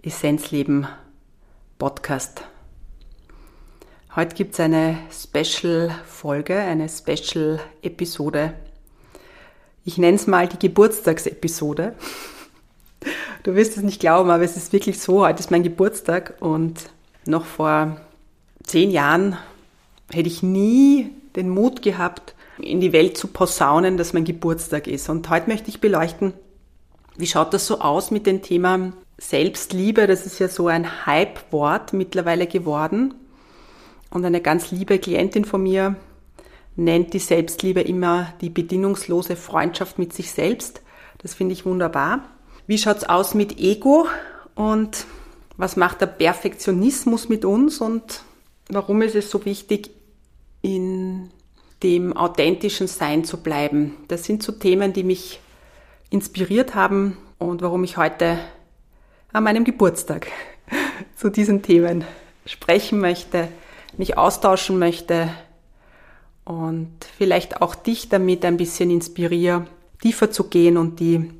Essenzleben Podcast. Heute gibt es eine Special-Folge, eine Special-Episode. Ich nenne es mal die Geburtstagsepisode. Du wirst es nicht glauben, aber es ist wirklich so. Heute ist mein Geburtstag und noch vor zehn Jahren hätte ich nie den Mut gehabt, in die Welt zu posaunen, dass mein Geburtstag ist. Und heute möchte ich beleuchten, wie schaut das so aus mit dem Thema Selbstliebe? Das ist ja so ein Hype-Wort mittlerweile geworden. Und eine ganz liebe Klientin von mir nennt die Selbstliebe immer die bedingungslose Freundschaft mit sich selbst. Das finde ich wunderbar. Wie schaut's aus mit Ego und was macht der Perfektionismus mit uns und warum ist es so wichtig, in dem authentischen Sein zu bleiben. Das sind so Themen, die mich inspiriert haben und warum ich heute an meinem Geburtstag zu diesen Themen sprechen möchte, mich austauschen möchte und vielleicht auch dich damit ein bisschen inspiriere, tiefer zu gehen und die,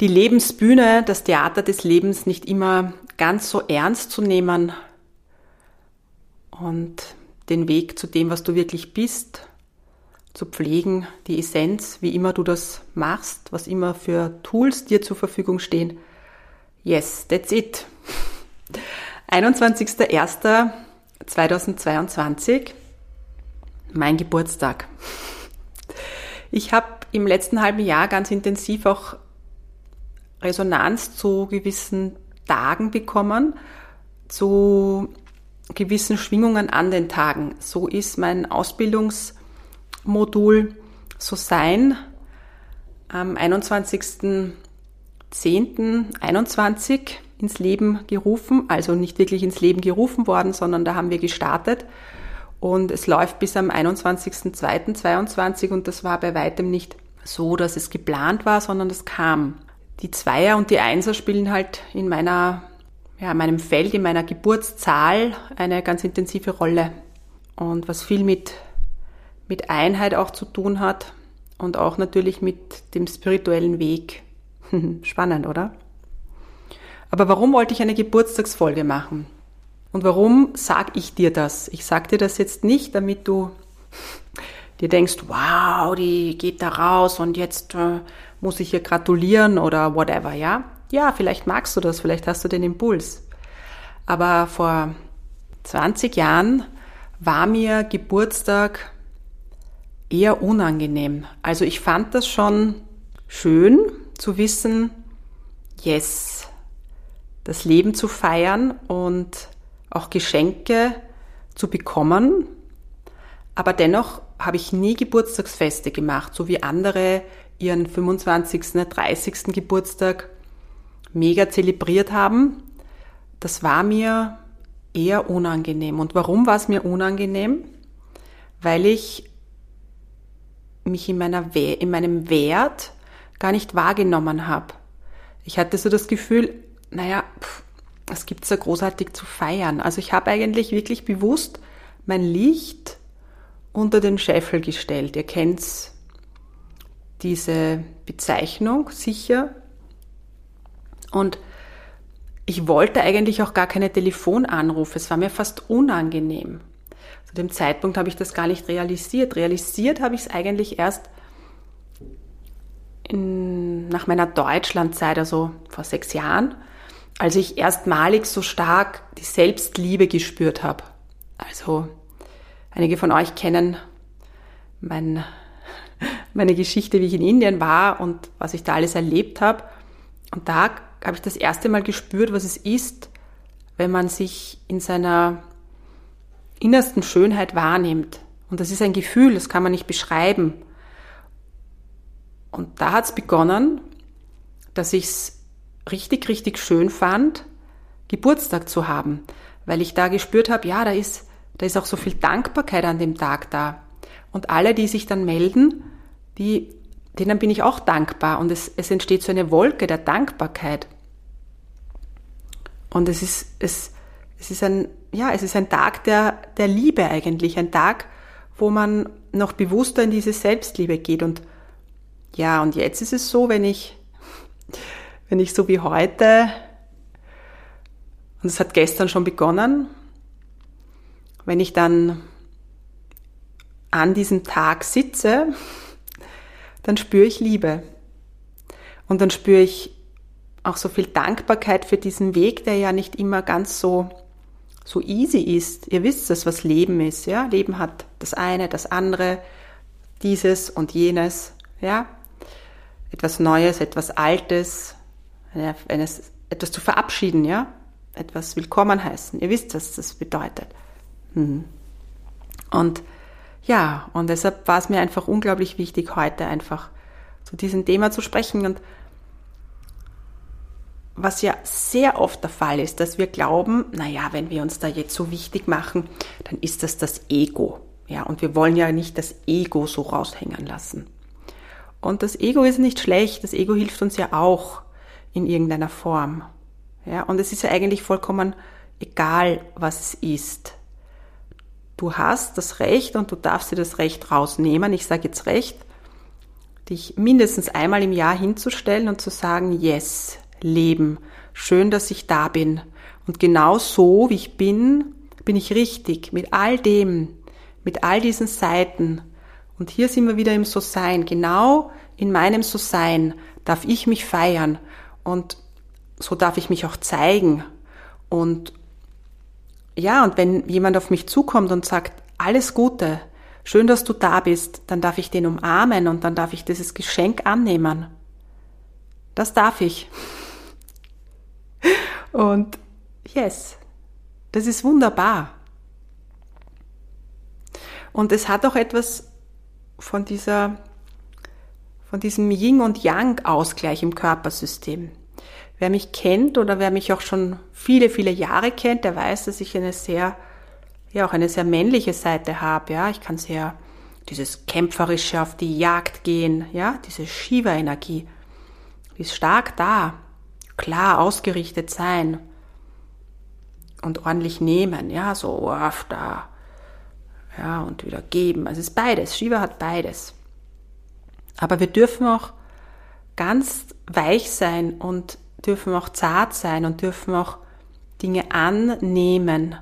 die Lebensbühne, das Theater des Lebens nicht immer ganz so ernst zu nehmen und den Weg zu dem, was du wirklich bist, zu pflegen, die Essenz, wie immer du das machst, was immer für Tools dir zur Verfügung stehen. Yes, that's it. 21.01.2022, mein Geburtstag. Ich habe im letzten halben Jahr ganz intensiv auch Resonanz zu gewissen Tagen bekommen, zu gewissen Schwingungen an den Tagen. So ist mein Ausbildungsmodul so sein am 21.10.21 ins Leben gerufen, also nicht wirklich ins Leben gerufen worden, sondern da haben wir gestartet und es läuft bis am 21.02.22 und das war bei weitem nicht so, dass es geplant war, sondern das kam. Die Zweier und die Einser spielen halt in meiner ja, meinem Feld, in meiner Geburtszahl eine ganz intensive Rolle. Und was viel mit, mit Einheit auch zu tun hat und auch natürlich mit dem spirituellen Weg. Spannend, oder? Aber warum wollte ich eine Geburtstagsfolge machen? Und warum sag ich dir das? Ich sag dir das jetzt nicht, damit du dir denkst, wow, die geht da raus und jetzt äh, muss ich ihr gratulieren oder whatever, ja? Ja, vielleicht magst du das, vielleicht hast du den Impuls. Aber vor 20 Jahren war mir Geburtstag eher unangenehm. Also ich fand das schon schön zu wissen, yes, das Leben zu feiern und auch Geschenke zu bekommen. Aber dennoch habe ich nie Geburtstagsfeste gemacht, so wie andere ihren 25., 30. Geburtstag mega zelebriert haben, das war mir eher unangenehm. Und warum war es mir unangenehm? Weil ich mich in, meiner, in meinem Wert gar nicht wahrgenommen habe. Ich hatte so das Gefühl, naja, es gibt so großartig zu feiern. Also ich habe eigentlich wirklich bewusst mein Licht unter den Scheffel gestellt. Ihr kennt diese Bezeichnung sicher. Und ich wollte eigentlich auch gar keine Telefonanrufe. Es war mir fast unangenehm. Zu dem Zeitpunkt habe ich das gar nicht realisiert. Realisiert habe ich es eigentlich erst in, nach meiner Deutschlandzeit, also vor sechs Jahren, als ich erstmalig so stark die Selbstliebe gespürt habe. Also einige von euch kennen mein, meine Geschichte, wie ich in Indien war und was ich da alles erlebt habe. Und da habe ich das erste Mal gespürt, was es ist, wenn man sich in seiner innersten Schönheit wahrnimmt. Und das ist ein Gefühl, das kann man nicht beschreiben. Und da hat es begonnen, dass ich es richtig, richtig schön fand, Geburtstag zu haben, weil ich da gespürt habe, ja, da ist, da ist auch so viel Dankbarkeit an dem Tag da. Und alle, die sich dann melden, die, denen bin ich auch dankbar. Und es, es entsteht so eine Wolke der Dankbarkeit. Und es ist, es, es ist ein, ja, es ist ein Tag der, der Liebe eigentlich. Ein Tag, wo man noch bewusster in diese Selbstliebe geht. Und ja, und jetzt ist es so, wenn ich wenn ich so wie heute, und es hat gestern schon begonnen, wenn ich dann an diesem Tag sitze, dann spüre ich Liebe. Und dann spüre ich auch so viel Dankbarkeit für diesen Weg, der ja nicht immer ganz so, so easy ist. Ihr wisst es, was Leben ist, ja? Leben hat das eine, das andere, dieses und jenes, ja? Etwas Neues, etwas Altes, etwas zu verabschieden, ja, etwas willkommen heißen. Ihr wisst, was das bedeutet. Mhm. Und ja, und deshalb war es mir einfach unglaublich wichtig, heute einfach zu diesem Thema zu sprechen. Und was ja sehr oft der Fall ist, dass wir glauben, naja, wenn wir uns da jetzt so wichtig machen, dann ist das das Ego. Ja, und wir wollen ja nicht das Ego so raushängen lassen. Und das Ego ist nicht schlecht, das Ego hilft uns ja auch in irgendeiner Form. Ja, und es ist ja eigentlich vollkommen egal, was es ist. Du hast das Recht und du darfst dir das Recht rausnehmen. Ich sage jetzt Recht, dich mindestens einmal im Jahr hinzustellen und zu sagen, yes, Leben, schön, dass ich da bin. Und genau so, wie ich bin, bin ich richtig, mit all dem, mit all diesen Seiten. Und hier sind wir wieder im So-Sein. Genau in meinem So-Sein darf ich mich feiern und so darf ich mich auch zeigen. Und ja, und wenn jemand auf mich zukommt und sagt, alles Gute, schön, dass du da bist, dann darf ich den umarmen und dann darf ich dieses Geschenk annehmen. Das darf ich. Und yes, das ist wunderbar. Und es hat auch etwas von dieser von diesem Yin und Yang Ausgleich im Körpersystem. Wer mich kennt oder wer mich auch schon viele, viele Jahre kennt, der weiß, dass ich eine sehr, ja, auch eine sehr männliche Seite habe, ja. Ich kann sehr dieses kämpferische auf die Jagd gehen, ja, diese Shiva-Energie, die ist stark da, klar ausgerichtet sein und ordentlich nehmen, ja, so auf da, ja, und wieder geben. Also es ist beides. Shiva hat beides. Aber wir dürfen auch ganz weich sein und dürfen auch zart sein und dürfen auch Dinge annehmen.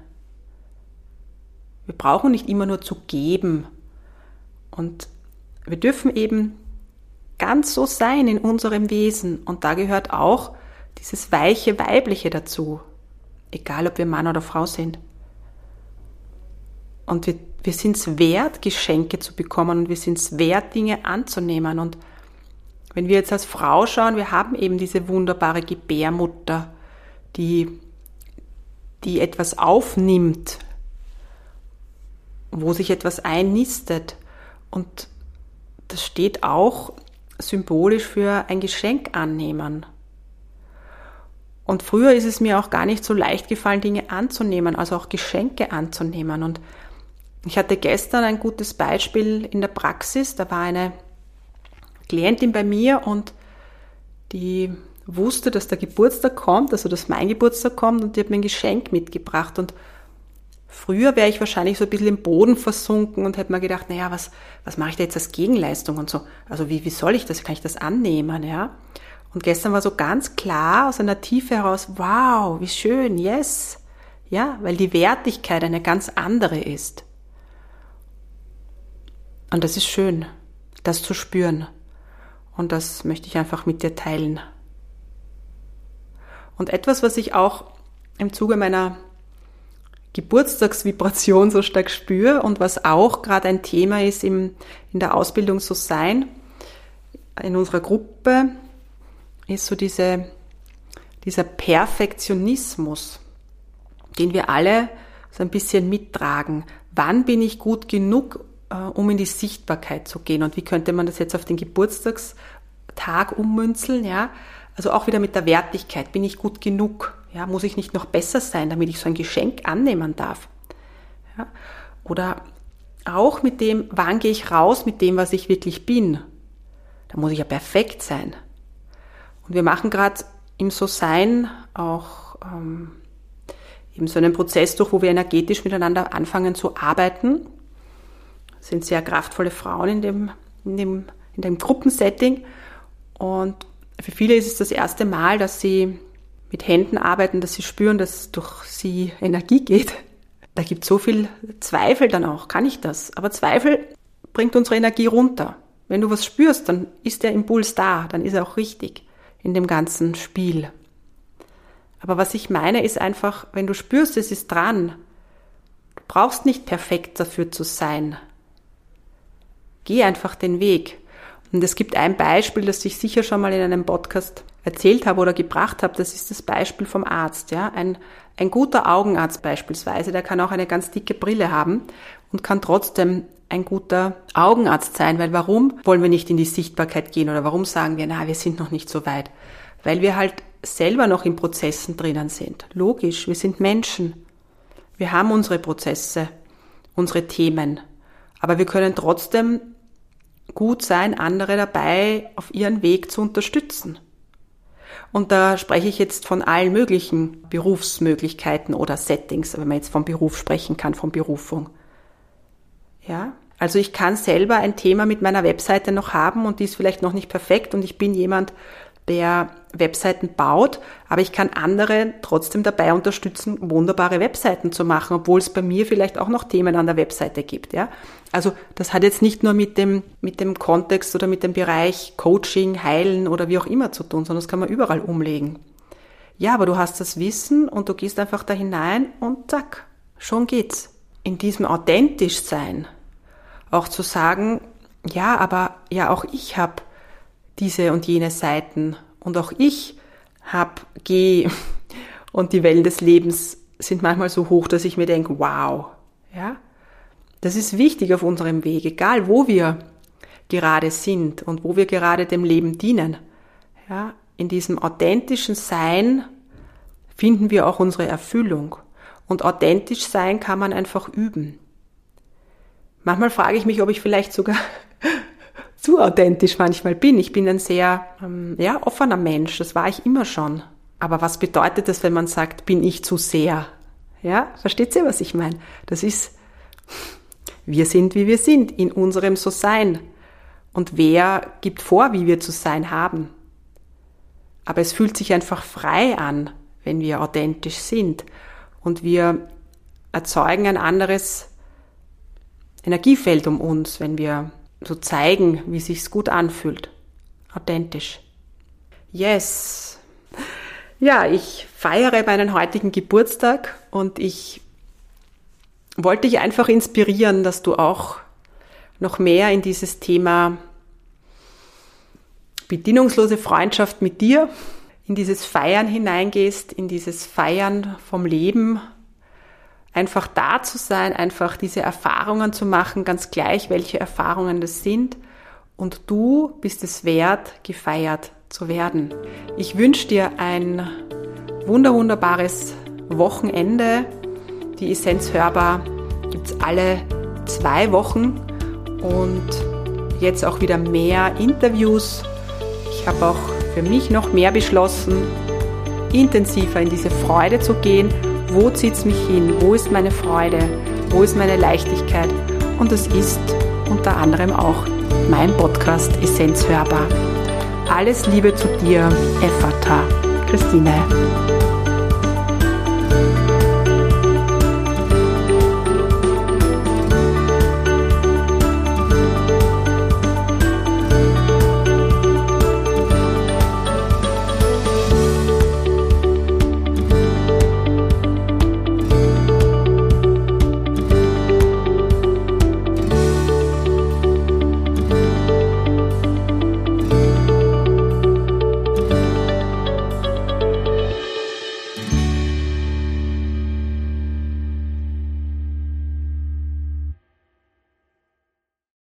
Wir brauchen nicht immer nur zu geben. Und wir dürfen eben ganz so sein in unserem Wesen. Und da gehört auch dieses weiche Weibliche dazu. Egal, ob wir Mann oder Frau sind. Und wir, wir sind es wert, Geschenke zu bekommen und wir sind es wert, Dinge anzunehmen. Und wenn wir jetzt als Frau schauen, wir haben eben diese wunderbare Gebärmutter, die, die etwas aufnimmt, wo sich etwas einnistet. Und das steht auch symbolisch für ein Geschenk annehmen. Und früher ist es mir auch gar nicht so leicht gefallen, Dinge anzunehmen, also auch Geschenke anzunehmen. Und ich hatte gestern ein gutes Beispiel in der Praxis. Da war eine Klientin bei mir und die wusste, dass der Geburtstag kommt, also dass mein Geburtstag kommt und die hat mir ein Geschenk mitgebracht. Und früher wäre ich wahrscheinlich so ein bisschen im Boden versunken und hätte mir gedacht, naja, was, was mache ich da jetzt als Gegenleistung und so. Also wie, wie soll ich das? Kann ich das annehmen? Ja? Und gestern war so ganz klar aus einer Tiefe heraus, wow, wie schön, yes. Ja, weil die Wertigkeit eine ganz andere ist. Und das ist schön, das zu spüren. Und das möchte ich einfach mit dir teilen. Und etwas, was ich auch im Zuge meiner Geburtstagsvibration so stark spüre und was auch gerade ein Thema ist im, in der Ausbildung so sein, in unserer Gruppe, ist so diese, dieser Perfektionismus, den wir alle so ein bisschen mittragen. Wann bin ich gut genug, äh, um in die Sichtbarkeit zu gehen? Und wie könnte man das jetzt auf den Geburtstagstag ummünzeln? Ja, also auch wieder mit der Wertigkeit. Bin ich gut genug? Ja, muss ich nicht noch besser sein, damit ich so ein Geschenk annehmen darf? Ja, oder auch mit dem, wann gehe ich raus mit dem, was ich wirklich bin? Da muss ich ja perfekt sein. Und wir machen gerade im So-Sein auch ähm, eben so einen Prozess durch, wo wir energetisch miteinander anfangen zu arbeiten. Das sind sehr kraftvolle Frauen in dem, in dem, in dem Gruppensetting. Und für viele ist es das erste Mal, dass sie mit Händen arbeiten, dass sie spüren, dass durch sie Energie geht. Da gibt es so viel Zweifel dann auch. Kann ich das? Aber Zweifel bringt unsere Energie runter. Wenn du was spürst, dann ist der Impuls da, dann ist er auch richtig in dem ganzen Spiel. Aber was ich meine, ist einfach, wenn du spürst, es ist dran, du brauchst nicht perfekt dafür zu sein. Geh einfach den Weg. Und es gibt ein Beispiel, das ich sicher schon mal in einem Podcast erzählt habe oder gebracht habe, das ist das Beispiel vom Arzt. Ja? Ein, ein guter Augenarzt beispielsweise, der kann auch eine ganz dicke Brille haben und kann trotzdem ein guter Augenarzt sein, weil warum wollen wir nicht in die Sichtbarkeit gehen oder warum sagen wir, na, wir sind noch nicht so weit? Weil wir halt selber noch in Prozessen drinnen sind. Logisch, wir sind Menschen. Wir haben unsere Prozesse, unsere Themen. Aber wir können trotzdem gut sein, andere dabei auf ihren Weg zu unterstützen. Und da spreche ich jetzt von allen möglichen Berufsmöglichkeiten oder Settings, wenn man jetzt vom Beruf sprechen kann, von Berufung. Ja, also ich kann selber ein Thema mit meiner Webseite noch haben und die ist vielleicht noch nicht perfekt und ich bin jemand, der Webseiten baut, aber ich kann andere trotzdem dabei unterstützen, wunderbare Webseiten zu machen, obwohl es bei mir vielleicht auch noch Themen an der Webseite gibt, ja. Also, das hat jetzt nicht nur mit dem, mit dem Kontext oder mit dem Bereich Coaching, Heilen oder wie auch immer zu tun, sondern das kann man überall umlegen. Ja, aber du hast das Wissen und du gehst einfach da hinein und zack, schon geht's. In diesem authentisch sein, auch zu sagen, ja, aber ja, auch ich habe diese und jene Seiten und auch ich hab, geh und die Wellen des Lebens sind manchmal so hoch, dass ich mir denke, wow, ja, das ist wichtig auf unserem Weg, egal wo wir gerade sind und wo wir gerade dem Leben dienen. Ja, in diesem authentischen Sein finden wir auch unsere Erfüllung. Und authentisch sein kann man einfach üben. Manchmal frage ich mich, ob ich vielleicht sogar zu authentisch manchmal bin. Ich bin ein sehr ähm, ja, offener Mensch, das war ich immer schon. Aber was bedeutet das, wenn man sagt, bin ich zu sehr? Ja, versteht ihr, was ich meine? Das ist, wir sind, wie wir sind, in unserem So-Sein. Und wer gibt vor, wie wir zu sein haben? Aber es fühlt sich einfach frei an, wenn wir authentisch sind. Und wir erzeugen ein anderes Energiefeld um uns, wenn wir so zeigen, wie sich's gut anfühlt. Authentisch. Yes. Ja, ich feiere meinen heutigen Geburtstag und ich wollte dich einfach inspirieren, dass du auch noch mehr in dieses Thema bedienungslose Freundschaft mit dir, in dieses Feiern hineingehst, in dieses Feiern vom Leben, einfach da zu sein, einfach diese Erfahrungen zu machen, ganz gleich, welche Erfahrungen das sind. Und du bist es wert, gefeiert zu werden. Ich wünsche dir ein wunder wunderbares Wochenende. Die Essenz hörbar gibt es alle zwei Wochen und jetzt auch wieder mehr Interviews. Ich habe auch für mich noch mehr beschlossen, intensiver in diese Freude zu gehen wo zieht es mich hin? Wo ist meine Freude? Wo ist meine Leichtigkeit? Und das ist unter anderem auch mein Podcast Essenz hörbar. Alles Liebe zu dir, Effata, Christine.